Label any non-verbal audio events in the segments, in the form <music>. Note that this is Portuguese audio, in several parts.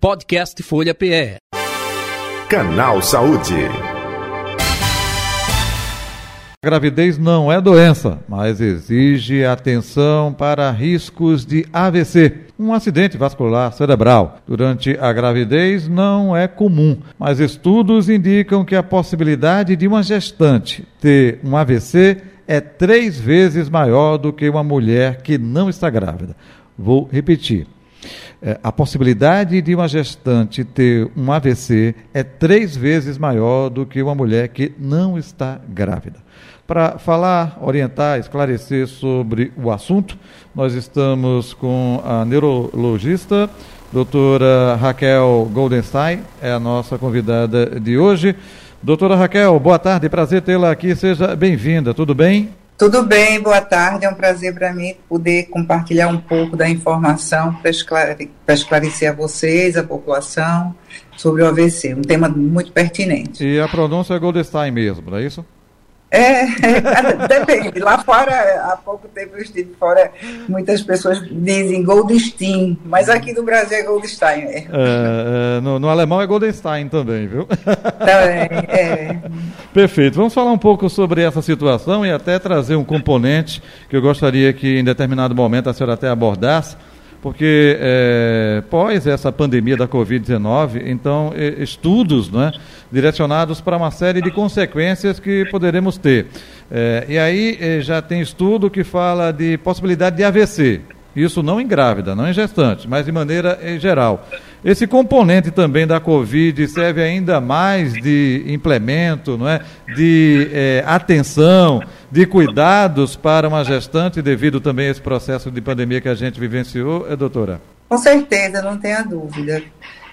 Podcast Folha PE. Canal Saúde. A gravidez não é doença, mas exige atenção para riscos de AVC, um acidente vascular cerebral. Durante a gravidez não é comum, mas estudos indicam que a possibilidade de uma gestante ter um AVC é três vezes maior do que uma mulher que não está grávida. Vou repetir. É, a possibilidade de uma gestante ter um AVC é três vezes maior do que uma mulher que não está grávida. Para falar, orientar, esclarecer sobre o assunto, nós estamos com a neurologista, doutora Raquel Goldenstein, é a nossa convidada de hoje. Doutora Raquel, boa tarde, prazer tê-la aqui, seja bem-vinda, tudo bem? Tudo bem, boa tarde. É um prazer para mim poder compartilhar um pouco da informação para esclare esclarecer a vocês, a população, sobre o AVC. Um tema muito pertinente. E a pronúncia é Goldstein mesmo, não é isso? É, <laughs> depende. Lá fora, há pouco tempo eu estive fora, muitas pessoas dizem Goldstein, mas aqui no Brasil é Goldstein. É. É, no, no, alemão é Goldenstein também, viu? Também, é. <laughs> Perfeito. Vamos falar um pouco sobre essa situação e até trazer um componente que eu gostaria que em determinado momento a senhora até abordasse porque é, pós essa pandemia da Covid-19, então estudos né, direcionados para uma série de consequências que poderemos ter. É, e aí já tem estudo que fala de possibilidade de AVC, isso não em grávida, não em gestante, mas de maneira geral. Esse componente também da Covid serve ainda mais de implemento, não é? de é, atenção, de cuidados para uma gestante, devido também a esse processo de pandemia que a gente vivenciou, é, doutora? Com certeza, não tenha dúvida,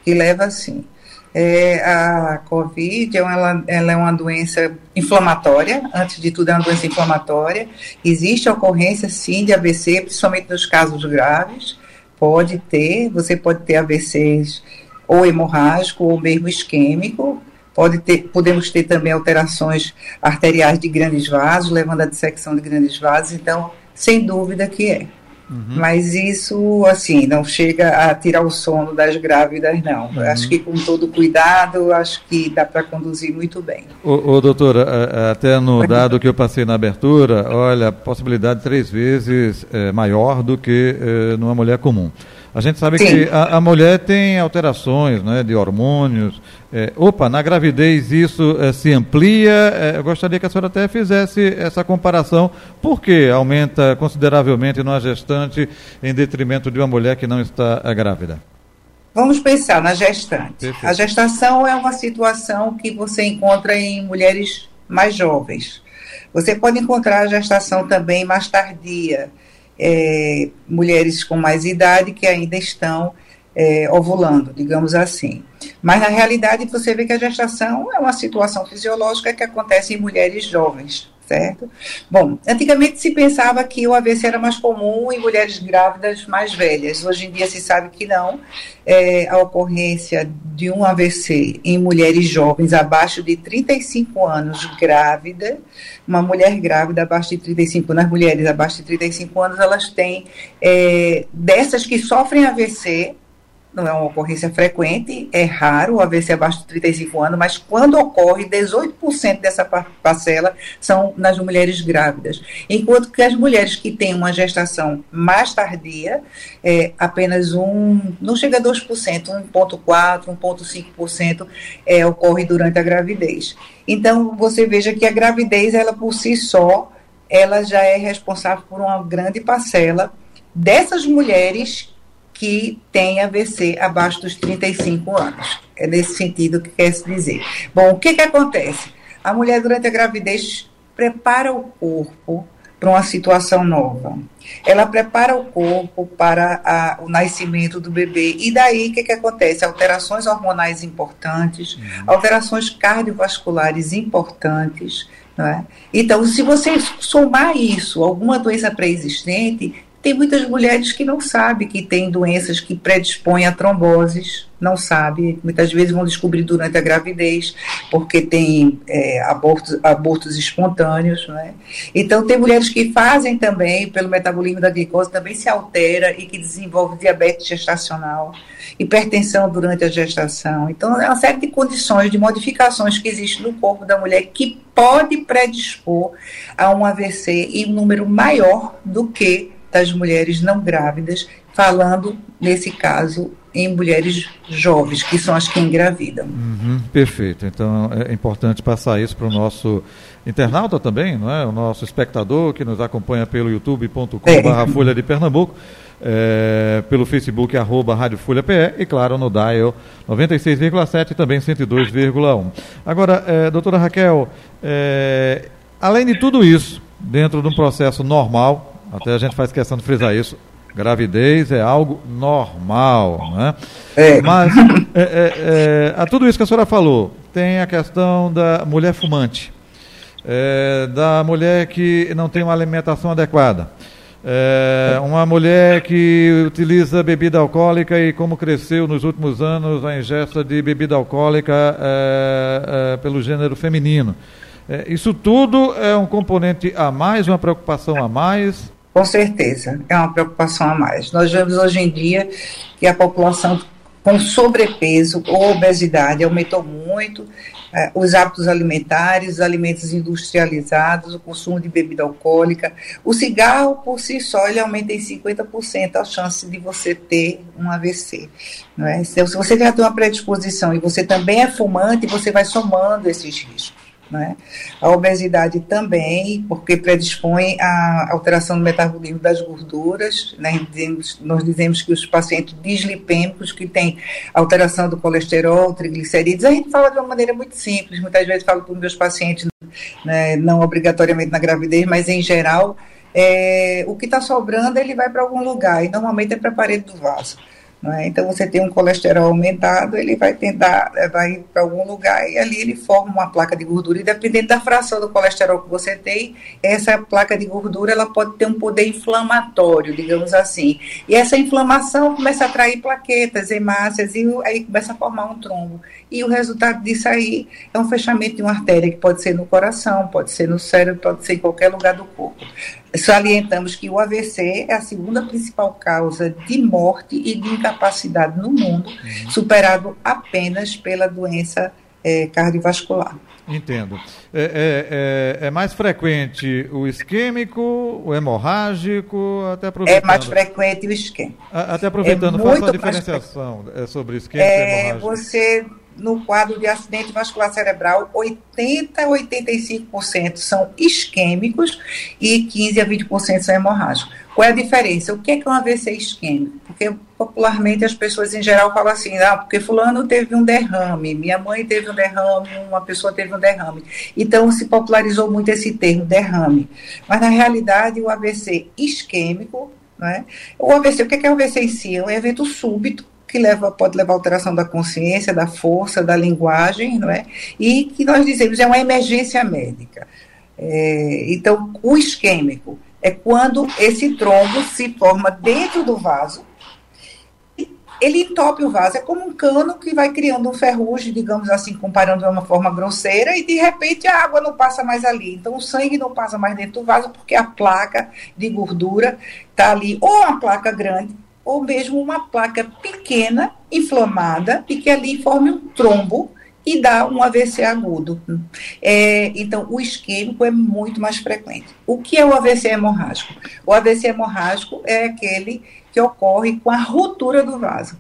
que leva sim. É, a COVID ela, ela, é uma doença inflamatória, antes de tudo é uma doença inflamatória. Existe ocorrência, sim, de AVC, principalmente nos casos graves. Pode ter, você pode ter AVCs ou hemorrágico ou mesmo isquêmico. Pode ter, podemos ter também alterações arteriais de grandes vasos, levando à dissecção de grandes vasos. Então, sem dúvida que é. Uhum. Mas isso, assim, não chega a tirar o sono das grávidas, não. Uhum. Acho que com todo cuidado, acho que dá para conduzir muito bem. Ô, ô, doutora, até no dado que eu passei na abertura, olha, a possibilidade três vezes é, maior do que é, numa mulher comum. A gente sabe Sim. que a, a, mulher tem alterações né, de hormônios. É, opa, na gravidez isso é, se amplia. É, eu gostaria que a senhora até fizesse essa comparação. Por que aumenta consideravelmente numa gestante em detrimento de uma mulher que não está grávida? Vamos pensar na gestante. Perfeito. A gestação é uma situação que você encontra em mulheres mais jovens. Você pode encontrar a gestação também mais tardia é, mulheres com mais idade que ainda estão é, ovulando, digamos assim. Mas na realidade você vê que a gestação é uma situação fisiológica que acontece em mulheres jovens, certo? Bom, antigamente se pensava que o AVC era mais comum em mulheres grávidas mais velhas. Hoje em dia se sabe que não. É, a ocorrência de um AVC em mulheres jovens abaixo de 35 anos grávida, uma mulher grávida abaixo de 35 anos, as mulheres abaixo de 35 anos, elas têm, é, dessas que sofrem AVC, não é uma ocorrência frequente, é raro o AVC abaixo de 35 anos, mas quando ocorre, 18% dessa parcela são nas mulheres grávidas. Enquanto que as mulheres que têm uma gestação mais tardia, é, apenas um, não chega a 2%, 1,4%, 1,5% é, ocorre durante a gravidez. Então, você veja que a gravidez, ela por si só, ela já é responsável por uma grande parcela dessas mulheres que tem AVC abaixo dos 35 anos. É nesse sentido que quer se dizer. Bom, o que, que acontece? A mulher, durante a gravidez, prepara o corpo para uma situação nova. Ela prepara o corpo para a, o nascimento do bebê. E daí, o que, que acontece? Alterações hormonais importantes, uhum. alterações cardiovasculares importantes. Não é? Então, se você somar isso, alguma doença pré-existente, tem muitas mulheres que não sabem que tem doenças que predispõem a tromboses, não sabe, muitas vezes vão descobrir durante a gravidez, porque tem é, abortos, abortos espontâneos, né? Então tem mulheres que fazem também, pelo metabolismo da glicose, também se altera e que desenvolve diabetes gestacional, hipertensão durante a gestação. Então é uma série de condições, de modificações que existem no corpo da mulher que pode predispor a um AVC em um número maior do que das mulheres não grávidas, falando nesse caso em mulheres jovens, que são as que engravidam. Uhum, perfeito. Então é importante passar isso para o nosso internauta também, não é? O nosso espectador que nos acompanha pelo youtube.com.br é. Folha de Pernambuco, é, pelo Facebook arroba Rádio Folha PE e claro no Dial 96,7 e também 102,1. Agora, é, doutora Raquel, é, além de tudo isso, dentro de um processo normal, até a gente faz questão de frisar isso, Gravidez é algo normal, né? É. Mas é, é, é, a tudo isso que a senhora falou, tem a questão da mulher fumante, é, da mulher que não tem uma alimentação adequada, é, uma mulher que utiliza bebida alcoólica e como cresceu nos últimos anos a ingesta de bebida alcoólica pelo gênero feminino. isso tudo é um componente a mais, uma preocupação a mais com certeza, é uma preocupação a mais. Nós vemos hoje em dia que a população com sobrepeso ou obesidade aumentou muito, eh, os hábitos alimentares, os alimentos industrializados, o consumo de bebida alcoólica. O cigarro, por si só, ele aumenta em 50% a chance de você ter um AVC. Não é? Então, se você já tem uma predisposição e você também é fumante, você vai somando esses riscos. Né? A obesidade também, porque predispõe à alteração do metabolismo das gorduras. Né? Nós dizemos que os pacientes dislipêmicos, que têm alteração do colesterol, triglicerídeos, a gente fala de uma maneira muito simples. Muitas vezes falo para os meus pacientes, né, não obrigatoriamente na gravidez, mas em geral, é, o que está sobrando ele vai para algum lugar, e normalmente é para a parede do vaso. É? Então, você tem um colesterol aumentado, ele vai tentar, vai para algum lugar e ali ele forma uma placa de gordura. E dependendo da fração do colesterol que você tem, essa placa de gordura ela pode ter um poder inflamatório, digamos assim. E essa inflamação começa a atrair plaquetas, hemácias, e aí começa a formar um trombo. E o resultado disso aí é um fechamento de uma artéria, que pode ser no coração, pode ser no cérebro, pode ser em qualquer lugar do corpo. Salientamos que o AVC é a segunda principal causa de morte e de incapacidade no mundo, uhum. superado apenas pela doença é, cardiovascular. Entendo. É, é, é, é, mais frequente o isquêmico, o hemorrágico, até aproveitando. É mais frequente o isquêmico. Até aproveitando, é faça a diferenciação é, sobre isquêmico e é, hemorrágico. Você no quadro de acidente vascular cerebral, 80 a 85% são isquêmicos e 15 a 20% são hemorrágicos. Qual é a diferença? O que é, que é um AVC isquêmico? Porque popularmente as pessoas em geral falam assim, ah, porque fulano teve um derrame, minha mãe teve um derrame, uma pessoa teve um derrame. Então se popularizou muito esse termo, derrame. Mas na realidade o AVC isquêmico, né? o AVC, o que é, que é o AVC em si? É um evento súbito que leva, pode levar à alteração da consciência, da força, da linguagem, não é? E que nós dizemos é uma emergência médica. É, então, o isquêmico é quando esse trombo se forma dentro do vaso, ele entope o vaso, é como um cano que vai criando um ferrugem, digamos assim, comparando de uma forma grosseira, e de repente a água não passa mais ali. Então o sangue não passa mais dentro do vaso porque a placa de gordura está ali, ou uma placa grande, ou mesmo uma placa pequena, inflamada, e que ali forme um trombo e dá um AVC agudo. É, então, o isquêmico é muito mais frequente. O que é o AVC hemorrágico? O AVC hemorrágico é aquele que ocorre com a ruptura do vaso.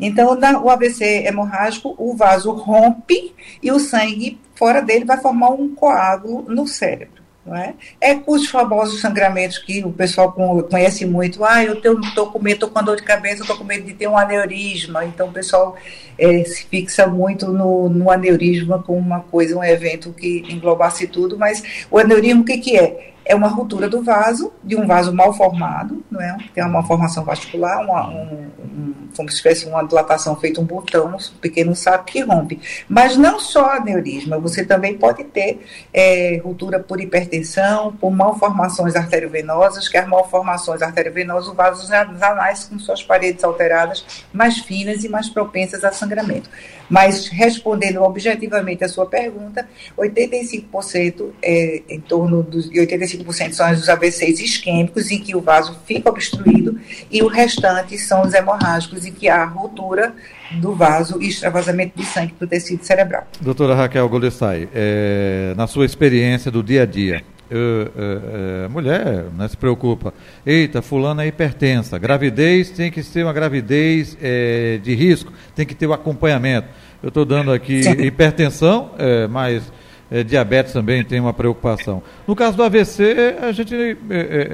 Então, na, o AVC hemorrágico, o vaso rompe e o sangue fora dele vai formar um coágulo no cérebro. É? é os famosos sangramentos que o pessoal conhece muito. Ah, eu estou com medo, estou com dor de cabeça, estou com medo de ter um aneurisma. Então o pessoal é, se fixa muito no, no aneurisma como uma coisa, um evento que englobasse tudo. Mas o aneurisma, o que, que é? É uma ruptura do vaso, de um vaso mal formado, não é? Tem uma malformação vascular, uma, um, um, como se tivesse uma dilatação feita um botão, um pequeno saco que rompe. Mas não só aneurisma, você também pode ter é, ruptura por hipertensão, por malformações arteriovenosas, que as malformações arteriovenosas, o vaso anais com suas paredes alteradas, mais finas e mais propensas a sangramento. Mas respondendo objetivamente a sua pergunta, 85% é em torno dos 85% são os AVCs isquêmicos em que o vaso fica obstruído e o restante são os hemorrágicos em que há ruptura do vaso e extravasamento de sangue para o tecido cerebral. Doutora Raquel Golessai, é, na sua experiência do dia a dia, a é, mulher né, se preocupa. Eita, fulana é hipertensa. Gravidez tem que ser uma gravidez é, de risco, tem que ter o acompanhamento. Eu estou dando aqui Sim. hipertensão, é, mas é, diabetes também tem uma preocupação. No caso do AVC, a gente é,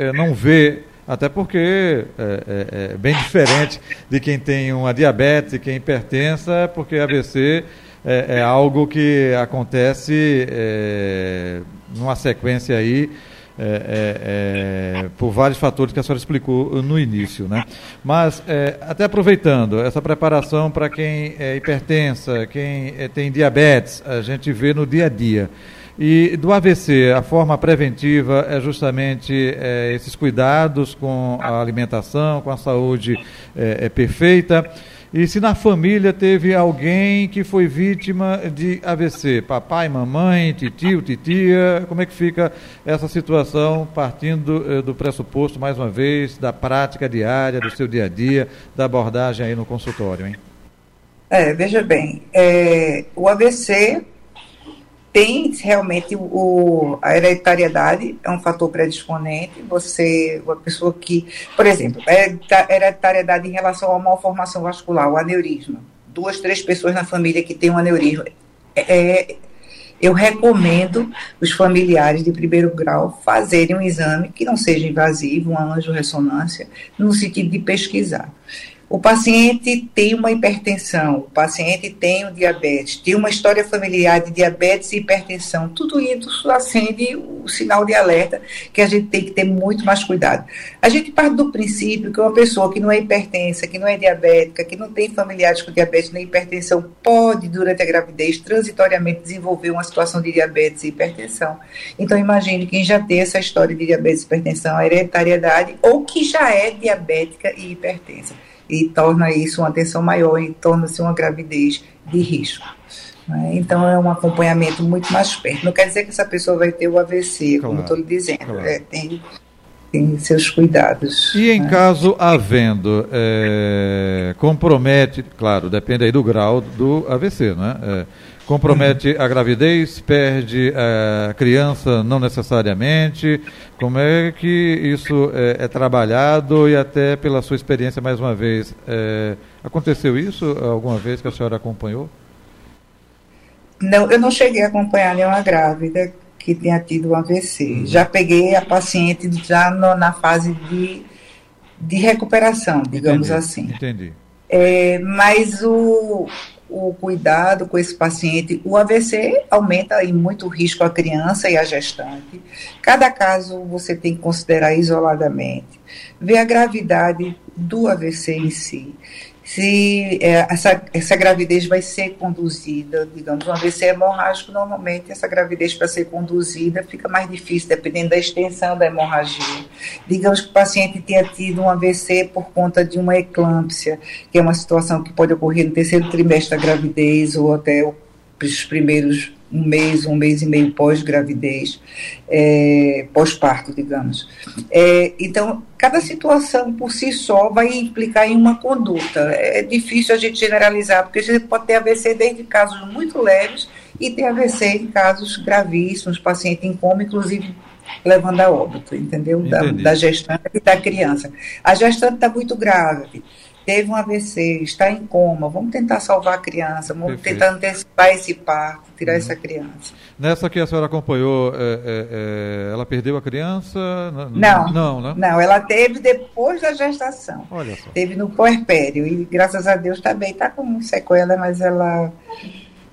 é, não vê, até porque é, bem diferente de quem tem uma diabetes e quem hipertensa, porque AVC é, algo que acontece numa sequência aí é, é, é, por vários fatores que a senhora explicou no início. Né? Mas, é, até aproveitando, essa preparação para quem é hipertensa, quem é, tem diabetes, a gente vê no dia a dia. E do AVC, a forma preventiva é justamente é, esses cuidados com a alimentação, com a saúde é, perfeita. E se na família teve alguém que foi vítima de AVC, papai, mamãe, titio, titia, como é que fica essa situação partindo eh, do pressuposto, mais uma vez, da prática diária, do seu dia a dia, da abordagem aí no consultório, hein? É, veja bem, é, o AVC tem realmente o, a hereditariedade é um fator predisponente. Você, uma pessoa que, por exemplo, hereditariedade em relação a malformação vascular, o aneurisma. Duas, três pessoas na família que têm um aneurisma. É, eu recomendo os familiares de primeiro grau fazerem um exame que não seja invasivo, uma angiorressonância, no sentido de pesquisar. O paciente tem uma hipertensão, o paciente tem um diabetes, tem uma história familiar de diabetes e hipertensão, tudo isso acende o sinal de alerta que a gente tem que ter muito mais cuidado. A gente parte do princípio que uma pessoa que não é hipertensa, que não é diabética, que não tem familiares com diabetes nem hipertensão, pode, durante a gravidez, transitoriamente desenvolver uma situação de diabetes e hipertensão. Então, imagine quem já tem essa história de diabetes e hipertensão, a hereditariedade, ou que já é diabética e hipertensa e torna isso uma atenção maior e torna-se uma gravidez de risco. Né? Então é um acompanhamento muito mais perto. Não quer dizer que essa pessoa vai ter o AVC, claro, como estou lhe dizendo. Claro. É, tem, tem seus cuidados. E em né? caso havendo, é, compromete, claro, depende aí do grau do AVC, né? É, compromete a gravidez, perde a criança não necessariamente. Como é que isso é, é trabalhado e até pela sua experiência mais uma vez, é, aconteceu isso alguma vez que a senhora acompanhou? Não, eu não cheguei a acompanhar nenhuma grávida que tenha tido um AVC. Uhum. Já peguei a paciente já no, na fase de, de recuperação, digamos entendi, assim. Entendi. É, mas o, o cuidado com esse paciente. O AVC aumenta em muito risco a criança e a gestante. Cada caso você tem que considerar isoladamente. Ver a gravidade do AVC em si se é, essa, essa gravidez vai ser conduzida, digamos, um AVC hemorrágico, normalmente essa gravidez para ser conduzida fica mais difícil, dependendo da extensão da hemorragia. Digamos que o paciente tenha tido um AVC por conta de uma eclâmpsia, que é uma situação que pode ocorrer no terceiro trimestre da gravidez ou até os primeiros um mês, um mês e meio pós-gravidez, é, pós-parto, digamos. É, então, cada situação por si só vai implicar em uma conduta. É difícil a gente generalizar, porque a gente pode ter AVC desde casos muito leves e ter AVC em casos gravíssimos, paciente em coma, inclusive levando a óbito, entendeu? Da, da, gestante e da criança. A gestante está muito grave teve um AVC, está em coma, vamos tentar salvar a criança, vamos Perfeito. tentar antecipar esse parto, tirar uhum. essa criança. Nessa que a senhora acompanhou, é, é, é, ela perdeu a criança? Não, não, né? não, ela teve depois da gestação. Olha só. Teve no puerpério e graças a Deus também está com sequela, mas ela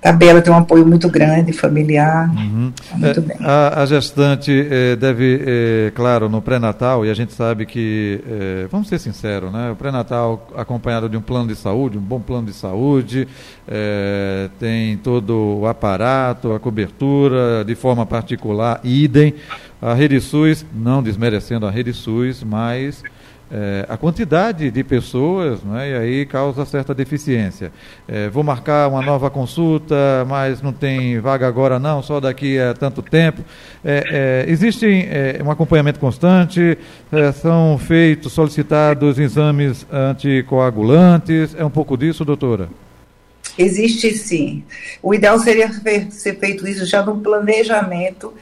Também ela tem um apoio muito grande, familiar. Uhum. Tá muito é, bem. A, a gestante é, deve, é, claro, no pré-natal, e a gente sabe que, é, vamos ser sinceros, né? O pré-natal acompanhado de um plano de saúde, um bom plano de saúde, tem todo o aparato, a cobertura, de forma particular, idem. A Rede SUS, não desmerecendo a Rede SUS, mas é, a quantidade de pessoas, né, e aí causa certa deficiência. É, vou marcar uma nova consulta, mas não tem vaga agora não, só daqui a tanto tempo. É, é existe é, um acompanhamento constante, é, são feitos, solicitados exames anticoagulantes, é um pouco disso, doutora? Existe sim. O ideal seria ser feito isso já no planejamento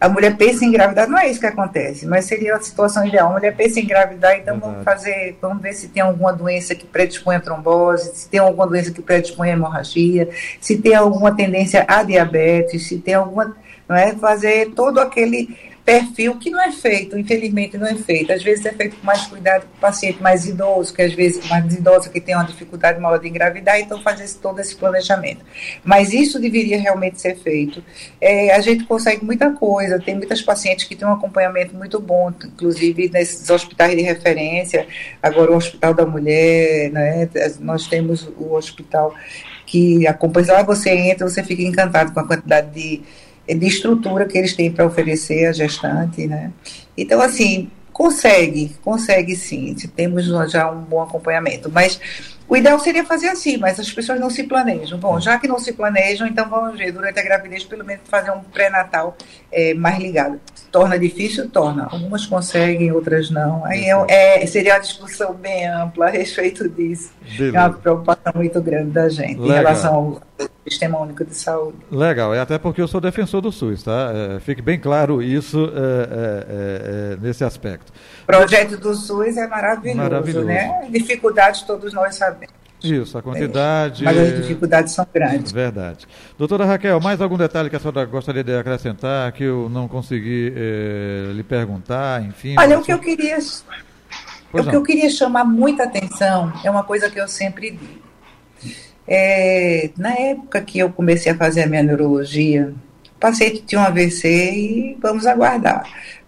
a mulher pensa em engravidar, não é isso que acontece, mas seria a situação ideal. A mulher pensa em engravidar, então Verdade. vamos fazer, vamos ver se tem alguma doença que predispõe a trombose, se tem alguma doença que predispõe a hemorragia, se tem alguma tendência a diabetes, se tem alguma, não é, fazer todo aquele perfil que não é feito, infelizmente não é feito. Às vezes é feito com mais cuidado com o paciente mais idoso, que às vezes mais idoso que tem uma dificuldade maior de engravidar, então fazer todo esse planejamento. Mas isso deveria realmente ser feito. É, a gente consegue muita coisa, tem muitas pacientes que têm um acompanhamento muito bom, inclusive nesses hospitais de referência, agora o Hospital da Mulher, né, nós temos o hospital que acompanha, você entra, você fica encantado com a quantidade de de estrutura que eles têm para oferecer à gestante, né? Então, assim, consegue, consegue sim, temos já um bom acompanhamento, mas o ideal seria fazer assim, mas as pessoas não se planejam. Bom, já que não se planejam, então vamos ver, durante a gravidez, pelo menos fazer um pré-natal é, mais ligado. Torna difícil? Torna. Algumas conseguem, outras não. Aí é, é, seria uma discussão bem ampla a respeito disso. Beleza. É uma preocupação muito grande da gente Legal. em relação ao Sistema Único de Saúde. Legal, é até porque eu sou defensor do SUS, tá? É, fique bem claro isso é, é, é nesse aspecto. O projeto do SUS é maravilhoso, maravilhoso. né? Dificuldades todos nós sabemos. Isso, a quantidade. Mas as dificuldades são grandes. Verdade. Doutora Raquel, mais algum detalhe que a senhora gostaria de acrescentar que eu não consegui eh, lhe perguntar, enfim? Olha, o que eu queria. Pois o não. que eu queria chamar muita atenção é uma coisa que eu sempre digo. É, na época que eu comecei a fazer a minha neurologia, o paciente tinha um AVC e vamos aguardar.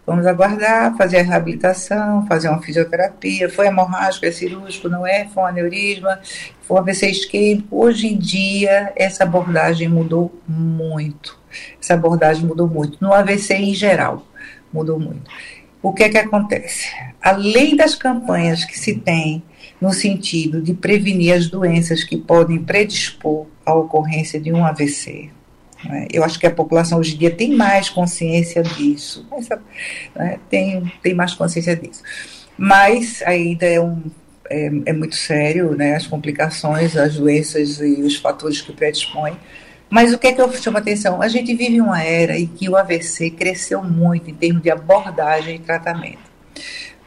Vamos aguardar, fazer a reabilitação, fazer uma fisioterapia. Foi hemorrágico, é cirúrgico, não é? Foi um aneurisma, foi um AVC isquêmico. Hoje em dia, essa abordagem mudou muito. Essa abordagem mudou muito. No AVC em geral, mudou muito. O que é que acontece? Além das campanhas que se tem no sentido de prevenir as doenças que podem predispor à ocorrência de um AVC, né? Eu acho que a população hoje em dia tem mais consciência disso, né? tem, tem mais consciência disso. Mas ainda é, um, é, é muito sério né? as complicações, as doenças e os fatores que predispõem. Mas o que é que eu chamo a atenção? A gente vive uma era em que o AVC cresceu muito em termos de abordagem e tratamento.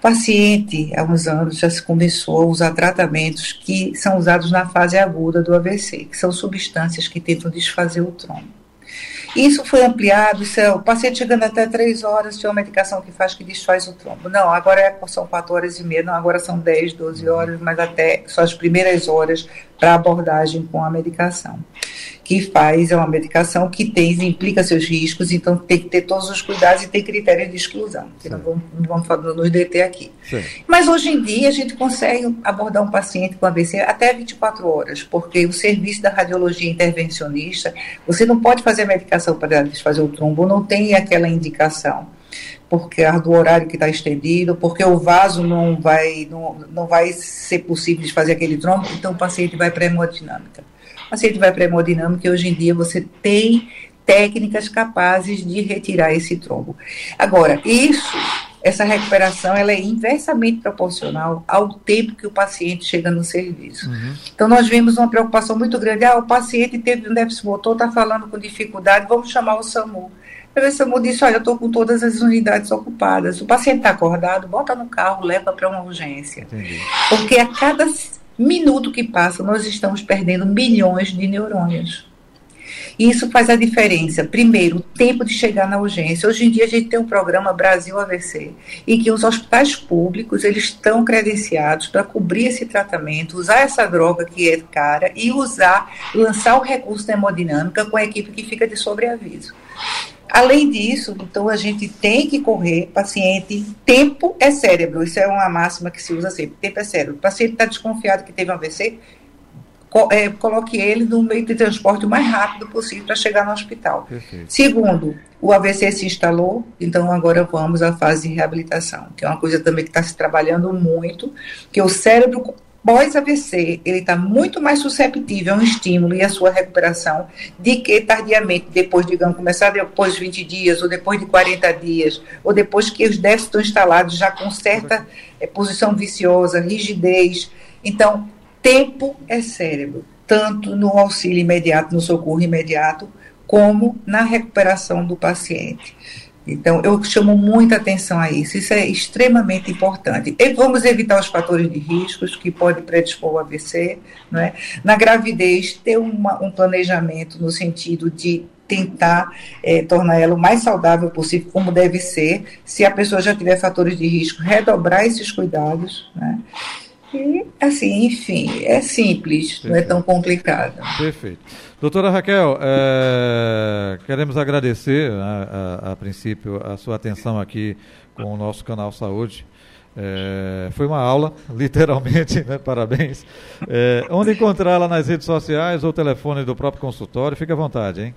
Paciente, há uns anos, já se começou a usar tratamentos que são usados na fase aguda do AVC, que são substâncias que tentam desfazer o trombo. Isso foi ampliado, isso é, o paciente chegando até 3 horas tem uma medicação que faz que desfaz o trombo. Não, agora é, são 4 horas e meia, não, agora são 10, 12 horas, mas até só as primeiras horas para abordagem com a medicação que faz é uma medicação que tem, implica seus riscos, então tem que ter todos os cuidados e tem critérios de exclusão, que não vamos, não vamos falar, nos deter aqui. Sim. Mas hoje em dia a gente consegue abordar um paciente com AVC até 24 horas, porque o serviço da radiologia intervencionista, você não pode fazer a medicação para desfazer o trombo, não tem aquela indicação porque do horário que está estendido, porque o vaso não vai, não, não vai ser possível de fazer aquele trombo, então o paciente vai para a hemodinâmica paciente vai para a hemodinâmica e hoje em dia você tem técnicas capazes de retirar esse trombo. Agora, isso, essa recuperação, ela é inversamente proporcional ao tempo que o paciente chega no serviço. Uhum. Então, nós vemos uma preocupação muito grande. Ah, o paciente teve um déficit motor, está falando com dificuldade, vamos chamar o SAMU. O SAMU disse, olha, eu estou com todas as unidades ocupadas. O paciente está acordado, bota no carro, leva para uma urgência. Entendi. Porque a cada minuto que passa, nós estamos perdendo milhões de neurônios. E isso faz a diferença. Primeiro, o tempo de chegar na urgência. Hoje em dia a gente tem um programa Brasil AVC, e que os hospitais públicos eles estão credenciados para cobrir esse tratamento, usar essa droga que é cara e usar, lançar o recurso da hemodinâmica com a equipe que fica de sobreaviso. Além disso, então a gente tem que correr, paciente, tempo é cérebro, isso é uma máxima que se usa sempre, tempo é cérebro. O paciente está desconfiado que teve um AVC, é, coloque ele no meio de transporte o mais rápido possível para chegar no hospital. Perfeito. Segundo, o AVC se instalou, então agora vamos à fase de reabilitação, que é uma coisa também que está se trabalhando muito, que o cérebro pós-AVC, ele está muito mais susceptível a um estímulo e a sua recuperação de que tardiamente, depois, digamos, começar depois de 20 dias, ou depois de 40 dias, ou depois que os déficits estão instalados já com certa é, posição viciosa, rigidez. Então, tempo é cérebro, tanto no auxílio imediato, no socorro imediato, como na recuperação do paciente. Então, eu chamo muita atenção a isso, isso é extremamente importante. E vamos evitar os fatores de riscos que podem predispor ao AVC. Não é? Na gravidez, ter uma, um planejamento no sentido de tentar é, tornar ela o mais saudável possível, como deve ser. Se a pessoa já tiver fatores de risco, redobrar esses cuidados. Né? E, assim, enfim, é simples, Perfeito. não é tão complicado. Perfeito. Doutora Raquel, é, queremos agradecer, a, a, a, princípio, a sua atenção aqui com o nosso canal Saúde. É, foi uma aula, <laughs> literalmente, né? parabéns. É, onde encontrá-la nas redes sociais ou telefone do próprio consultório? Fique à vontade, hein?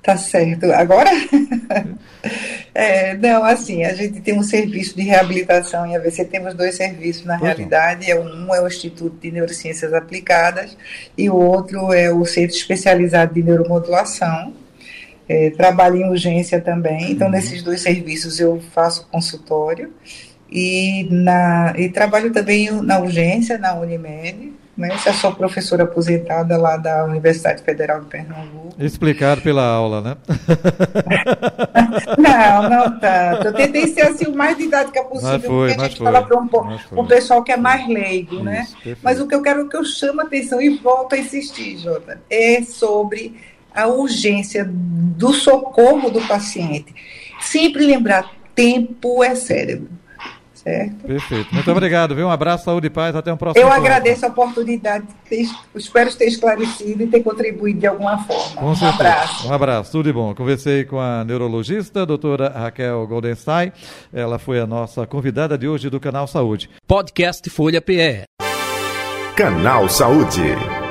Tá certo. Agora? <laughs> é, não, assim, a gente tem um serviço de reabilitação em AVC, temos dois serviços na realidade. É, um é o Instituto de Neurociências Aplicadas e o outro é o Centro Especializado de Neuromodulação. É, trabalho em urgência também, então uhum. nesses dois serviços eu faço consultório e, na, e trabalho também na urgência, na Unimed, né? Eu sou professora aposentada lá da Universidade Federal de Pernambuco. Explicado pela aula, né? <laughs> não, não tanto. Eu tentei ser assim o mais didática possível, mas foi, porque a gente fala para um, um pessoal que é mais leigo, né? Isso, né? Perfeito. Mas o que eu quero que eu chamo a atenção e volto a insistir, Jota, é sobre a urgência do socorro do paciente. Sempre lembrar, tempo é cérebro certo? Perfeito. Muito obrigado, viu? Um abraço, saúde e paz. Até um próximo Eu agradeço a oportunidade, espero ter esclarecido e ter contribuído de alguma forma. Com um certeza. abraço. Um abraço, tudo de bom. Conversei com a neurologista, a doutora Raquel Goldenstein. Ela foi a nossa convidada de hoje do Canal Saúde. Podcast Folha PE. Canal Saúde.